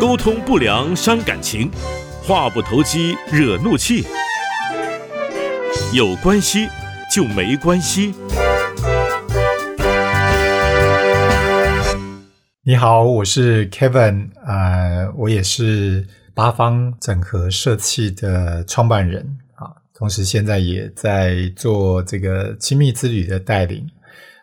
沟通不良伤感情，话不投机惹怒气。有关系就没关系。你好，我是 Kevin，呃，我也是八方整合社企的创办人啊，同时现在也在做这个亲密之旅的带领。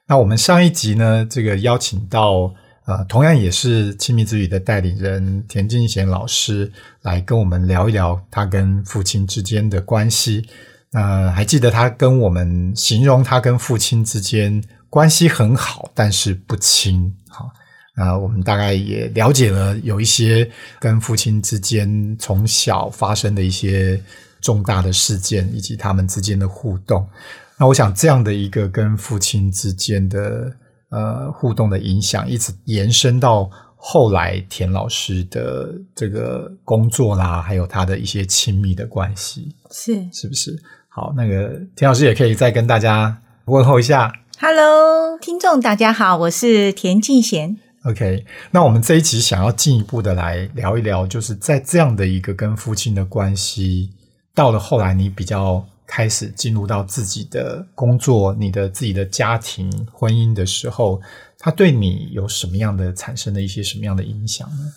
那我们上一集呢，这个邀请到呃，同样也是亲密之旅的代理人田敬贤老师来跟我们聊一聊他跟父亲之间的关系。呃，还记得他跟我们形容他跟父亲之间关系很好，但是不亲。好，那我们大概也了解了有一些跟父亲之间从小发生的一些重大的事件，以及他们之间的互动。那我想，这样的一个跟父亲之间的呃互动的影响，一直延伸到后来田老师的这个工作啦，还有他的一些亲密的关系，是是不是？好，那个田老师也可以再跟大家问候一下。Hello，听众大家好，我是田静贤。OK，那我们这一集想要进一步的来聊一聊，就是在这样的一个跟父亲的关系，到了后来你比较开始进入到自己的工作、你的自己的家庭、婚姻的时候，它对你有什么样的产生的一些什么样的影响呢？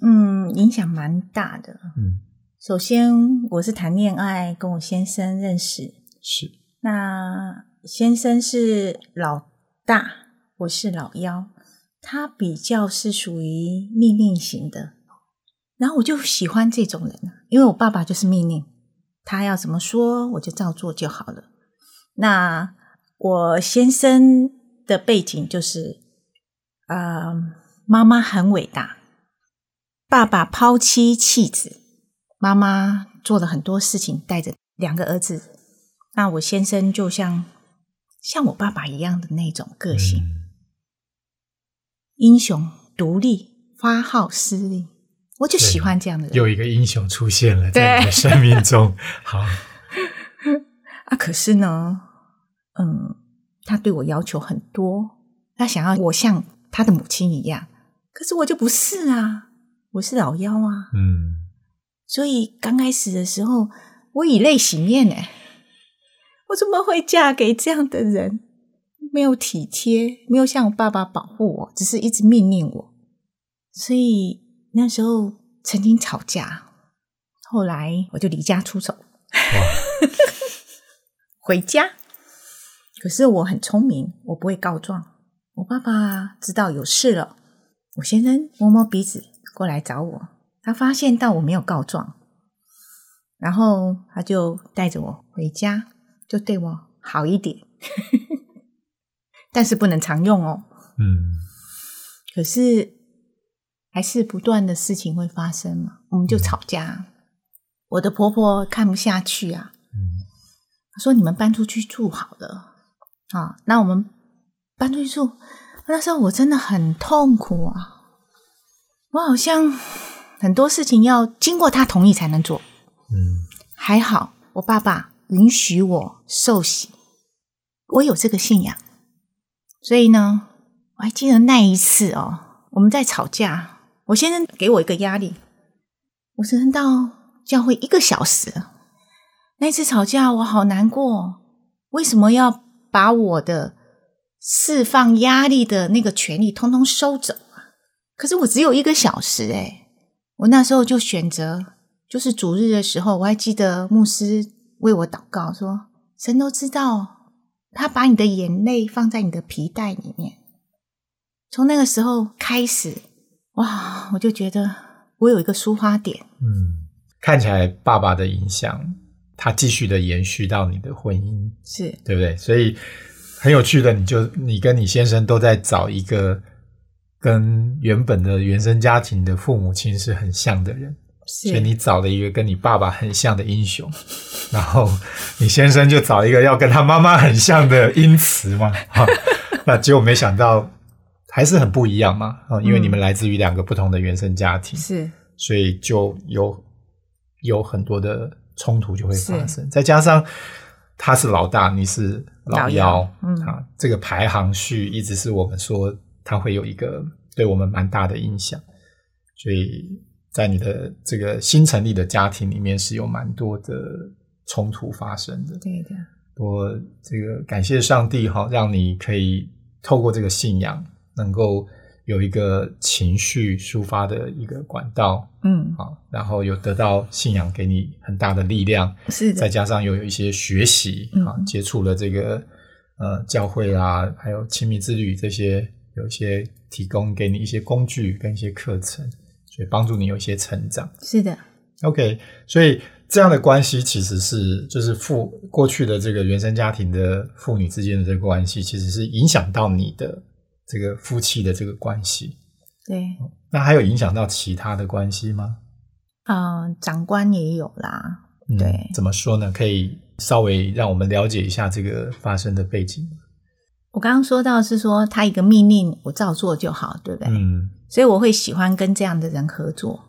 嗯，影响蛮大的。嗯，首先，我是谈恋爱跟我先生认识，是。那先生是老大，我是老幺，他比较是属于命令型的，然后我就喜欢这种人啊，因为我爸爸就是命令，他要怎么说我就照做就好了。那我先生的背景就是，啊、妈妈很伟大，爸爸抛妻弃子，妈妈做了很多事情，带着两个儿子。那我先生就像像我爸爸一样的那种个性，嗯英雄、独立、发号施令，我就喜欢这样的人。又一个英雄出现了在你的生命中。好，啊，可是呢，嗯，他对我要求很多，他想要我像他的母亲一样，可是我就不是啊，我是老幺啊，嗯，所以刚开始的时候，我以泪洗面哎，我怎么会嫁给这样的人？没有体贴，没有像我爸爸保护我，只是一直命令我，所以那时候曾经吵架，后来我就离家出走，回家。可是我很聪明，我不会告状。我爸爸知道有事了，我先生摸摸鼻子过来找我，他发现到我没有告状，然后他就带着我回家，就对我好一点，但是不能常用哦。嗯，可是还是不断的事情会发生嘛，我们就吵架。我的婆婆看不下去啊，嗯说：“你们搬出去住好了啊。”那我们搬出去住，那时候我真的很痛苦啊，我好像很多事情要经过他同意才能做。嗯还好，我爸爸允许我受洗，我有这个信仰，所以呢，我还记得那一次哦，我们在吵架，我先生给我一个压力，我只能到教会一个小时。那次吵架我好难过，为什么要把我的释放压力的那个权利通通收走啊？可是我只有一个小时诶，我那时候就选择，就是主日的时候，我还记得牧师为我祷告说，神都知道，他把你的眼泪放在你的皮带里面。从那个时候开始，哇，我就觉得我有一个抒发点，嗯，看起来爸爸的影响，他继续的延续到你的婚姻，是。对不对？所以很有趣的，你就你跟你先生都在找一个跟原本的原生家庭的父母亲是很像的人，是。所以你找了一个跟你爸爸很像的英雄，然后你先生就找一个要跟他妈妈很像的英雌嘛，哈，那结果没想到还是很不一样嘛，啊，因为你们来自于两个不同的原生家庭，是。所以就有有很多的冲突就会发生，再加上他是老大，你是老老幺幺，嗯。啊，这个排行序一直是我们说它会有一个对我们蛮大的影响，所以在你的这个新成立的家庭里面是有蛮多的冲突发生的。对的，我这个感谢上帝哈，让你可以透过这个信仰，能够有一个情绪抒发的一个管道。嗯，啊，然后有得到信仰给你很大的力量，是的，再加上又有一些学习啊，嗯接触了这个呃教会啊，还有亲密之旅这些，有一些提供给你一些工具跟一些课程，所以帮助你有一些成长。是的，OK，所以这样的关系其实是就是父过去的这个原生家庭的父女之间的这个关系，其实是影响到你的这个夫妻的这个关系。对，那还有影响到其他的关系吗？嗯、长官也有啦，嗯对怎么说呢？可以稍微让我们了解一下这个发生的背景。我刚刚说到是说他一个命令我照做就好，对不对？嗯所以我会喜欢跟这样的人合作。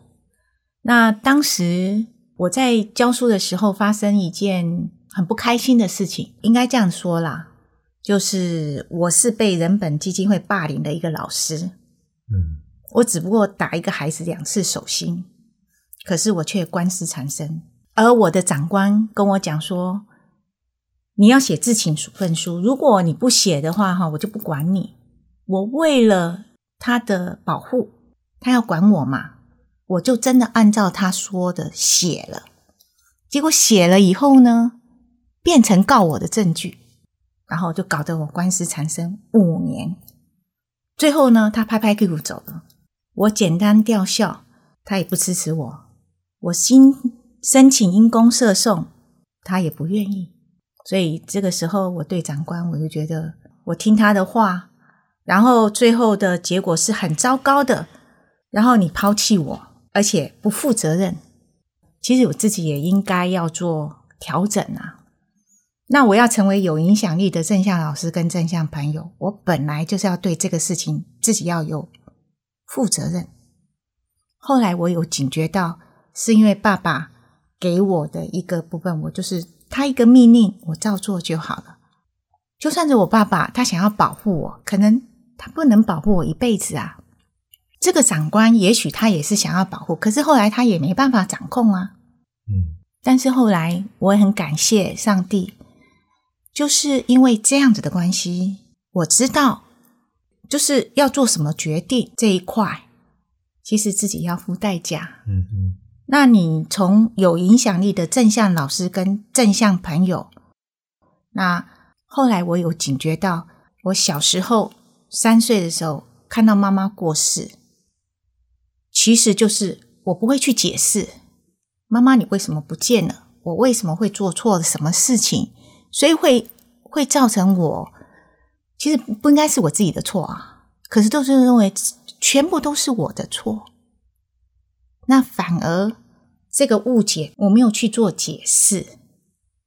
那当时我在教书的时候，发生一件很不开心的事情，应该这样说啦，就是我是被人本基金会霸凌的一个老师，嗯我只不过打一个孩子两次手心，可是我却官司缠身，而我的长官跟我讲说，你要写自请处分书，如果你不写的话，哈，我就不管你。我为了他的保护，他要管我嘛，我就真的按照他说的写了。结果写了以后呢，变成告我的证据，然后就搞得我官司缠身五年。最后呢，他拍拍屁股走了。我简单吊孝，他也不支持我。我新申请因公涉讼，他也不愿意。所以这个时候，我对长官，我就觉得我听他的话，然后最后的结果是很糟糕的。然后你抛弃我，而且不负责任。其实我自己也应该要做调整啊。那我要成为有影响力的正向老师跟正向朋友，我本来就是要对这个事情自己要有负责任。后来我有警觉到，是因为爸爸给我的一个部分，我就是他一个命令，我照做就好了。就算是我爸爸，他想要保护我，可能他不能保护我一辈子啊。这个长官也许他也是想要保护，可是后来他也没办法掌控啊。嗯但是后来我也很感谢上帝，就是因为这样子的关系，我知道就是要做什么决定这一块，其实自己要付代价。嗯嗯那你从有影响力的正向老师跟正向朋友，那后来我有警觉到，我小时候三岁的时候看到妈妈过世，其实就是我不会去解释，妈妈你为什么不见了？我为什么会做错了什么事情？所以会会造成我其实不应该是我自己的错啊，可是都是认为全部都是我的错。那反而这个误解我没有去做解释，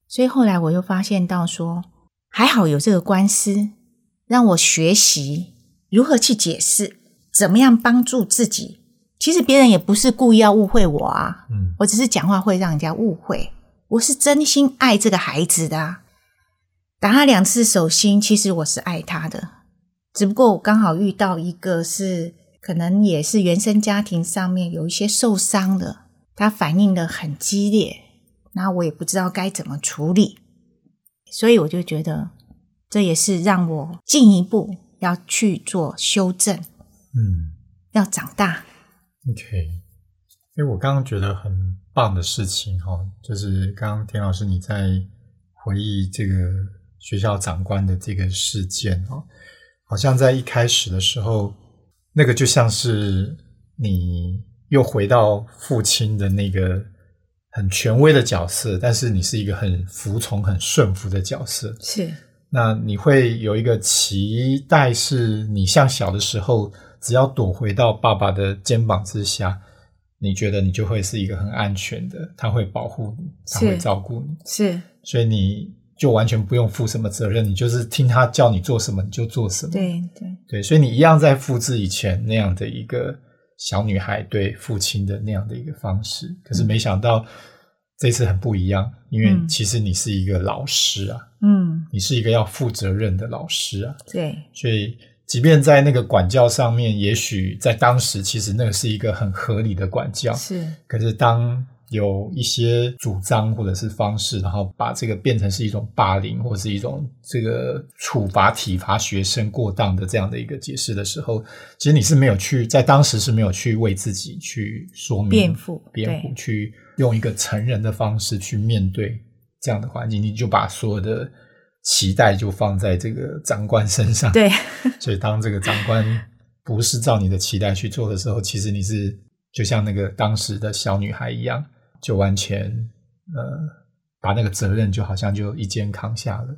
所以后来我又发现到说，还好有这个官司，让我学习如何去解释，怎么样帮助自己。其实别人也不是故意要误会我啊，嗯我只是讲话会让人家误会，我是真心爱这个孩子的、啊。打他两次手心，其实我是爱他的，只不过我刚好遇到一个是可能也是原生家庭上面有一些受伤的，他反应的很激烈，然后我也不知道该怎么处理，所以我就觉得这也是让我进一步要去做修正，嗯要长大。，OK。因为我刚刚觉得很棒的事情哈，就是刚刚田老师你在回忆这个学校长官的这个事件哦，好像在一开始的时候，那个就像是你又回到父亲的那个很权威的角色，但是你是一个很服从、很顺服的角色。是。那你会有一个期待，是你像小的时候，只要躲回到爸爸的肩膀之下，你觉得你就会是一个很安全的，他会保护你，他是。会照顾你，是，所以你就完全不用负什么责任，你就是听他叫你做什么你就做什么。对对。对，所以你一样在复制以前那样的一个小女孩对父亲的那样的一个方式，可是没想到这次很不一样，因为嗯。其实你是一个老师啊，嗯，你是一个要负责任的老师啊，对，所以即便在那个管教上面，也许在当时其实那个是一个很合理的管教，是，可是当有一些主张或者是方式，然后把这个变成是一种霸凌或是一种这个处罚体罚学生过当的这样的一个解释的时候，其实你是没有去在当时是没有去为自己去说明辩护辩护，去用一个成人的方式去面对这样的环境，你就把所有的期待就放在这个长官身上，对，所以当这个长官不是照你的期待去做的时候，其实你是就像那个当时的小女孩一样，就完全呃把那个责任就好像就一肩扛下了。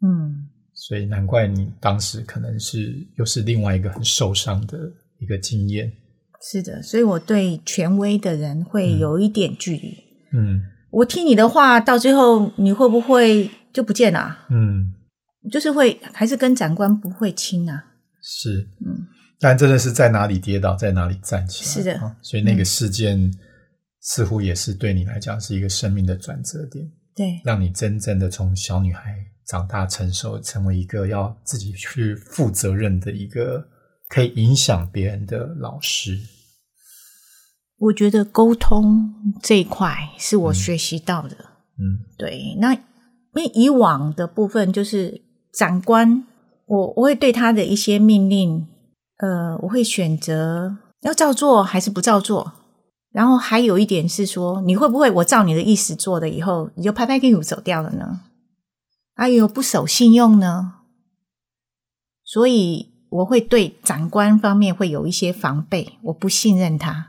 嗯，所以难怪你当时可能是又是另外一个很受伤的一个经验。是的，所以我对权威的人会有一点距离。嗯我听你的话，到最后你会不会就不见了啊、嗯，就是会还是跟长官不会亲啊？是嗯，但真的是在哪里跌倒，在哪里站起来。是的啊所以那个嗯事件似乎也是对你来讲是一个生命的转折点。对，让你真正的从小女孩长大成熟，成为一个要自己去负责任的一个可以影响别人的老师。我觉得沟通这一块是我学习到的。嗯对，那因为以往的部分就是长官，我我会对他的一些命令，呃，我会选择要照做还是不照做。然后还有一点是说，你会不会我照你的意思做了以后，你就拍拍屁股走掉了呢？哎呦不守信用呢？所以我会对长官方面会有一些防备，我不信任他，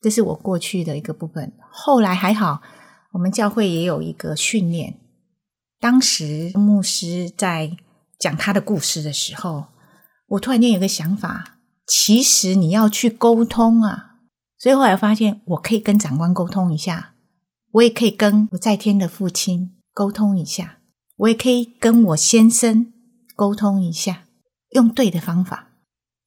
这是我过去的一个部分。后来还好，我们教会也有一个训练。当时牧师在讲他的故事的时候，我突然间有个想法，其实你要去沟通啊。所以后来发现，我可以跟长官沟通一下，我也可以跟我在天的父亲沟通一下，我也可以跟我先生沟通一下，用对的方法。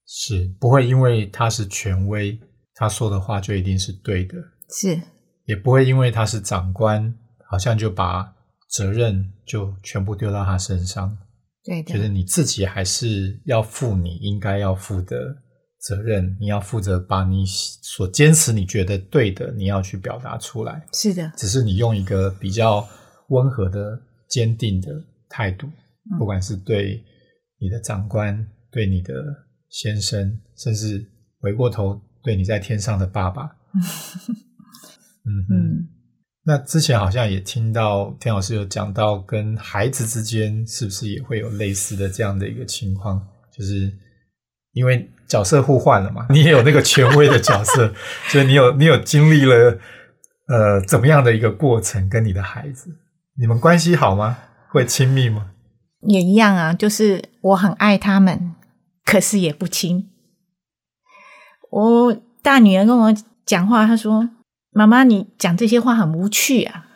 是不会因为他是权威，他说的话就一定是对的，是也不会因为他是长官，好像就把责任就全部丢到他身上。对的，就是你自己还是要负你应该要负的责任，你要负责把你所坚持你觉得对的，你要去表达出来。是的，只是你用一个比较温和的、坚定的态度，嗯不管是对你的长官、对你的先生，甚至回过头对你在天上的爸爸。嗯嗯。嗯，那之前好像也听到田老师有讲到，跟孩子之间是不是也会有类似的这样的一个情况？就是因为角色互换了嘛，你也有那个权威的角色，所以你有你有经历了呃怎么样的一个过程？跟你的孩子，你们关系好吗？会亲密吗？也一样啊，就是我很爱他们，可是也不亲。我大女儿跟我讲话，她说：“妈妈，你讲这些话很无趣啊。”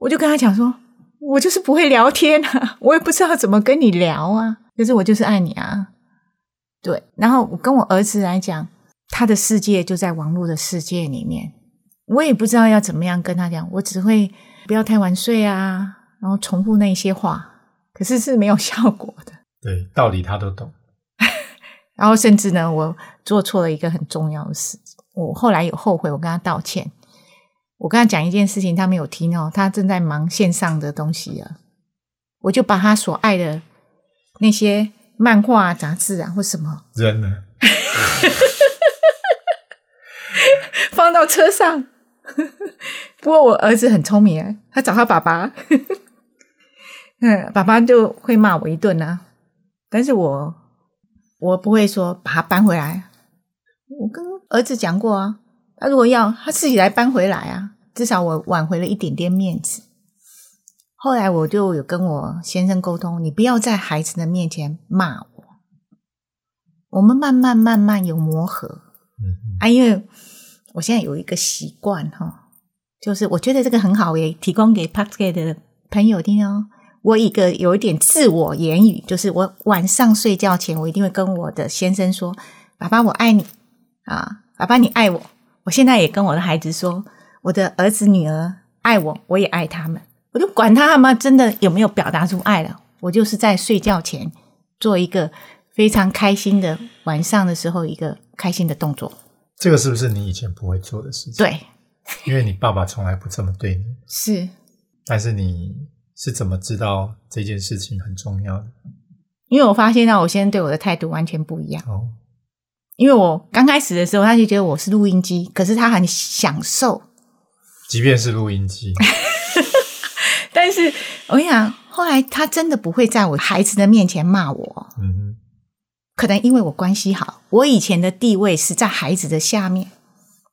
我就跟她讲说：“我就是不会聊天啊，我也不知道怎么跟你聊啊，可是我就是爱你啊。”对，然后我跟我儿子来讲，他的世界就在网络的世界里面，我也不知道要怎么样跟他讲，我只会不要太晚睡啊，然后重复那些话，可是是没有效果的。对，道理他都懂。然后甚至呢，我做错了一个很重要的事，我后来有后悔，我跟他道歉。我跟他讲一件事情，他没有听哦，他正在忙线上的东西啊。我就把他所爱的那些漫画、啊、杂志啊或什么扔了，放到车上。不过我儿子很聪明啊，他找他爸爸，嗯，爸爸就会骂我一顿啊。但是我我不会说把他搬回来。我跟儿子讲过啊，他如果要他自己来搬回来啊，至少我挽回了一点点面子。后来我就有跟我先生沟通，你不要在孩子的面前骂我，我们慢慢慢慢有磨合。嗯啊，因为我现在有一个习惯哈，就是我觉得这个很好，也提供给 p a x k 的朋友听哦。我一个有一点自我言语，就是我晚上睡觉前，我一定会跟我的先生说：“爸爸，我爱你啊，爸爸你爱我。”我现在也跟我的孩子说：“我的儿子女儿爱我，我也爱他们，我就管他们真的有没有表达出爱了。我就是在睡觉前做一个非常开心的晚上的时候一个开心的动作。这个是不是你以前不会做的事情？对，因为你爸爸从来不这么对你。是，但是你是怎么知道这件事情很重要的？因为我发现到我先生对我的态度完全不一样。哦，因为我刚开始的时候，他就觉得我是录音机，可是他很享受。即便是录音机，但是我跟你讲，后来他真的不会在我孩子的面前骂我。嗯哼，可能因为我关系好，我以前的地位是在孩子的下面，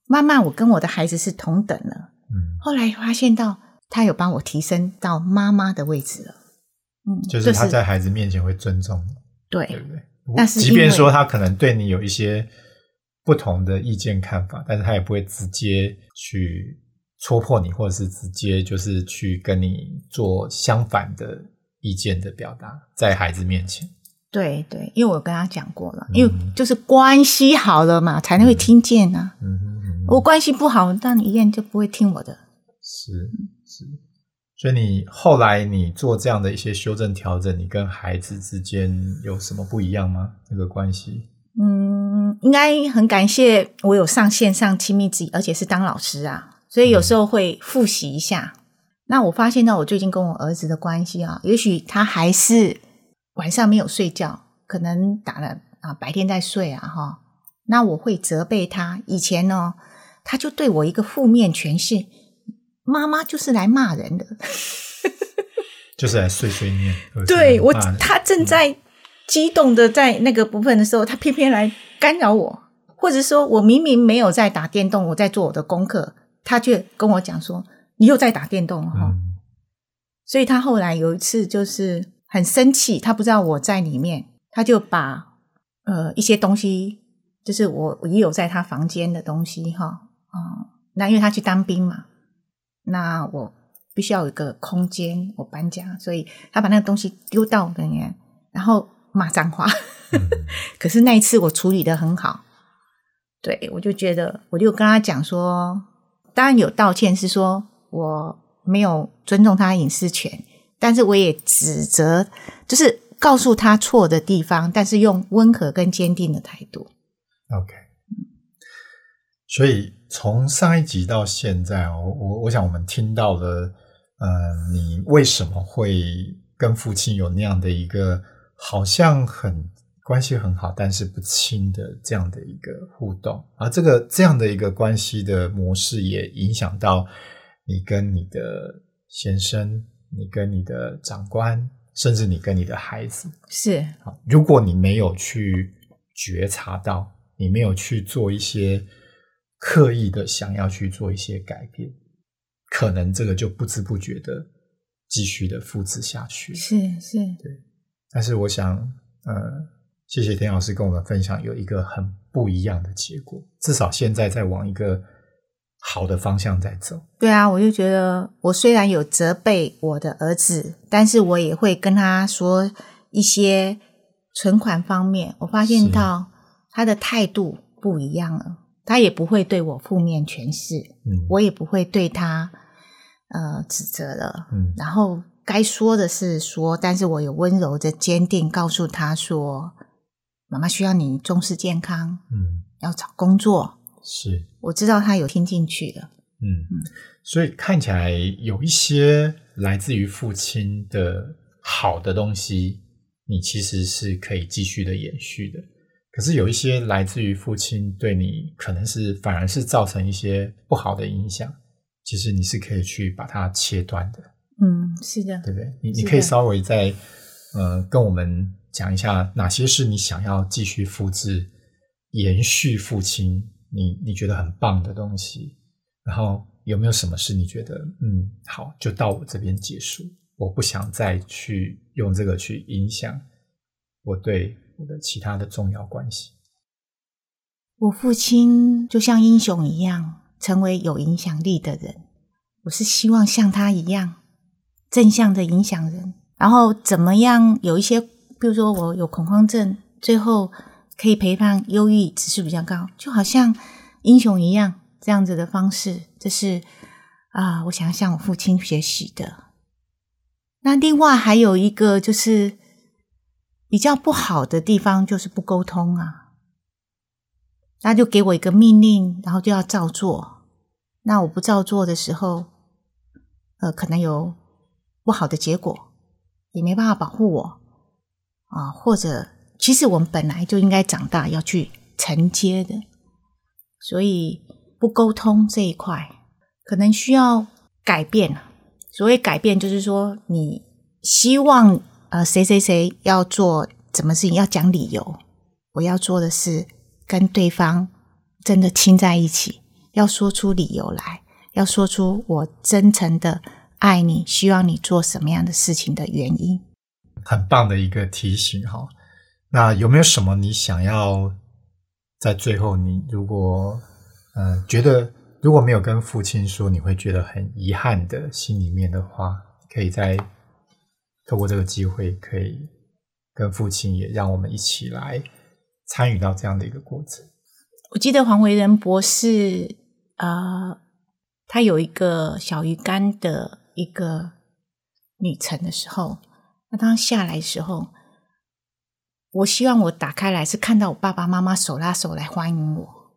慢慢我跟我的孩子是同等了。嗯，后来发现到他有帮我提升到妈妈的位置了。嗯，就是他在孩子面前会尊重你，对对不对？但是即便说他可能对你有一些不同的意见看法，但是他也不会直接去戳破你，或者是直接就是去跟你做相反的意见的表达，在孩子面前。对对，因为我跟他讲过了，因为就是关系好了嘛，才能会听见啊。嗯哼嗯哼，我关系不好，那你一定就不会听我的。是是，所以你后来你做这样的一些修正调整，你跟孩子之间有什么不一样吗？那个关系？嗯，应该很感谢我有上线上亲密之语，而且是当老师啊，所以有时候会复习一下。那我发现到我最近跟我儿子的关系啊，也许他还是晚上没有睡觉，可能打了啊，白天在睡啊，哈。那我会责备他。以前呢，他就对我一个负面诠释，妈妈就是来骂人的。就是来碎碎念。对我，他正在激动的在那个部分的时候，他偏偏来干扰我，或者说我明明没有在打电动，我在做我的功课，他却跟我讲说你又在打电动了哈。嗯所以他后来有一次就是很生气，他不知道我在里面，他就把呃一些东西，就是我我也有在他房间的东西哈，嗯，那因为他去当兵嘛，那我必须要有一个空间，我搬家，所以他把那个东西丢到我的里面，然后骂脏话。嗯 可是那一次我处理的很好，对我就觉得，我就跟他讲说，当然有道歉，是说我没有尊重他隐私权，但是我也指责，就是告诉他错的地方，但是用温和跟坚定的态度。OK，所以从上一集到现在，我我我想我们听到了，呃，你为什么会跟父亲有那样的一个好像很关系很好，但是不亲的这样的一个互动，而这个这样的一个关系的模式，也影响到你跟你的先生，你跟你的长官，甚至你跟你的孩子。是好，如果你没有去觉察到，你没有去做一些刻意的想要去做一些改变，可能这个就不知不觉的继续的复制下去。是是，对但是我想，呃，谢谢田老师跟我们分享，有一个很不一样的结果，至少现在在往一个好的方向在走。对啊，我就觉得我虽然有责备我的儿子，但是我也会跟他说一些存款方面，我发现到他的态度不一样了，他也不会对我负面诠释，嗯，我也不会对他呃指责了，嗯。然后该说的是说，但是我有温柔的坚定告诉他说，妈妈需要你重视健康，嗯。要找工作，是。我知道他有听进去的，嗯。嗯，所以看起来有一些来自于父亲的好的东西，你其实是可以继续的延续的。可是有一些来自于父亲对你，可能是反而是造成一些不好的影响，其实你是可以去把它切断的，嗯，是的，对不对？你你可以稍微再呃跟我们讲一下，哪些是你想要继续复制、延续父亲你你觉得很棒的东西，然后有没有什么是你觉得嗯好，就到我这边结束，我不想再去用这个去影响我对我的其他的重要关系。我父亲就像英雄一样，成为有影响力的人。我是希望像他一样正向的影响人，然后怎么样有一些，比如说我有恐慌症，最后可以陪伴忧郁指数比较高，就好像英雄一样这样子的方式，这是啊，我想向我父亲学习的。那另外还有一个就是比较不好的地方，就是不沟通啊。他就给我一个命令，然后就要照做。那我不照做的时候，呃，可能有不好的结果，也没办法保护我啊。或者，其实我们本来就应该长大要去承接的，所以不沟通这一块，可能需要改变。所谓改变，就是说你希望呃谁谁谁要做什么事情，要讲理由。我要做的是跟对方真的亲在一起，要说出理由来，要说出我真诚的爱你，希望你做什么样的事情的原因。很棒的一个提醒哈。那有没有什么你想要在最后，你如果嗯觉得？如果没有跟父亲说，你会觉得很遗憾的心里面的话，可以在透过这个机会，可以跟父亲也让我们一起来参与到这样的一个过程。我记得黄维仁博士啊，他有一个小鱼干的一个旅程的时候，那当下来的时候，我希望我打开来是看到我爸爸妈妈手拉手来欢迎我。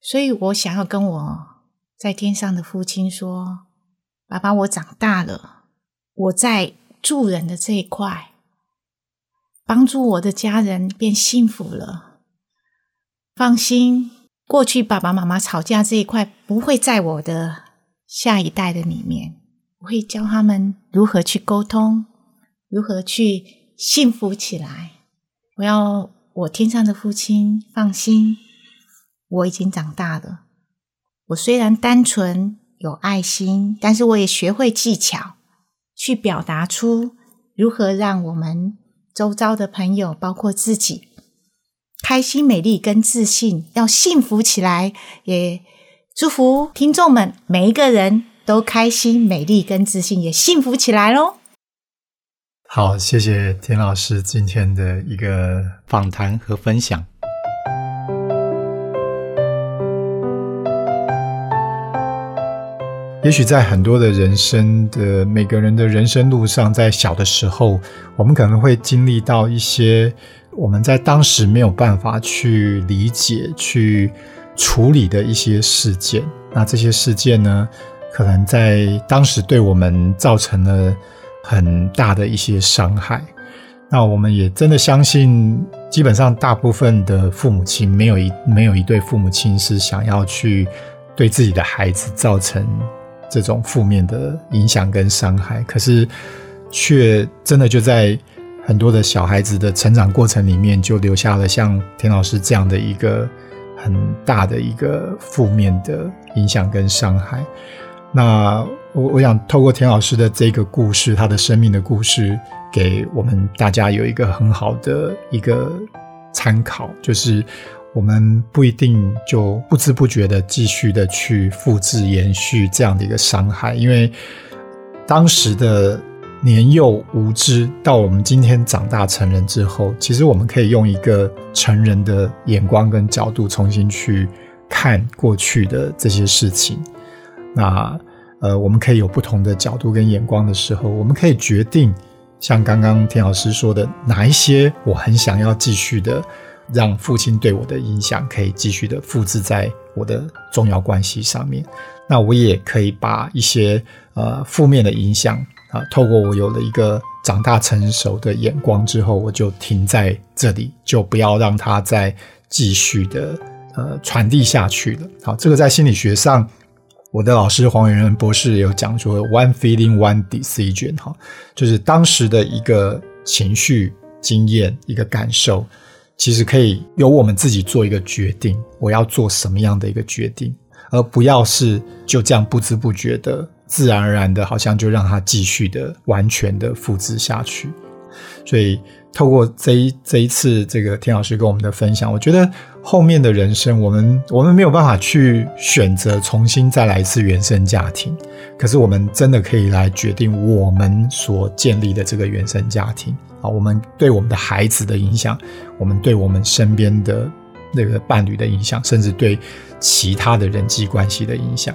所以我想要跟我在天上的父亲说：“爸爸，我长大了，我在助人的这一块，帮助我的家人变幸福了。放心，过去爸爸妈妈吵架这一块不会在我的下一代的里面，我会教他们如何去沟通，如何去幸福起来。我要我天上的父亲放心。”我已经长大了。我虽然单纯有爱心，但是我也学会技巧，去表达出如何让我们周遭的朋友，包括自己，开心、美丽跟自信，要幸福起来。也祝福听众们每一个人都开心、美丽跟自信，也幸福起来喽！好，谢谢田老师今天的一个访谈和分享。也许在很多的人生的每个人的人生路上，在小的时候，我们可能会经历到一些我们在当时没有办法去理解、去处理的一些事件。那这些事件呢，可能在当时对我们造成了很大的一些伤害。那我们也真的相信，基本上大部分的父母亲，没有一没有一对父母亲是想要去对自己的孩子造成。这种负面的影响跟伤害，可是却真的就在很多的小孩子的成长过程里面，就留下了像田老师这样的一个很大的一个负面的影响跟伤害。那我我想透过田老师的这个故事，他的生命的故事，给我们大家有一个很好的一个参考，就是。我们不一定就不知不觉的继续的去复制延续这样的一个伤害，因为当时的年幼无知，到我们今天长大成人之后，其实我们可以用一个成人的眼光跟角度重新去看过去的这些事情。那呃，我们可以有不同的角度跟眼光的时候，我们可以决定，像刚刚田老师说的，哪一些我很想要继续的。让父亲对我的影响可以继续的复制在我的重要关系上面，那我也可以把一些呃负面的影响啊，透过我有了一个长大成熟的眼光之后，我就停在这里，就不要让它再继续的呃传递下去了。好，这个在心理学上，我的老师黄元仁博士有讲说，one feeling one decision，哈，就是当时的一个情绪经验，一个感受。其实可以由我们自己做一个决定，我要做什么样的一个决定，而不要是就这样不知不觉的、自然而然的，好像就让它继续的、完全的复制下去。所以，透过这一这一次这个田老师跟我们的分享，我觉得后面的人生，我们我们没有办法去选择重新再来一次原生家庭，可是我们真的可以来决定我们所建立的这个原生家庭。啊，我们对我们的孩子的影响，我们对我们身边的那个伴侣的影响，甚至对其他的人际关系的影响。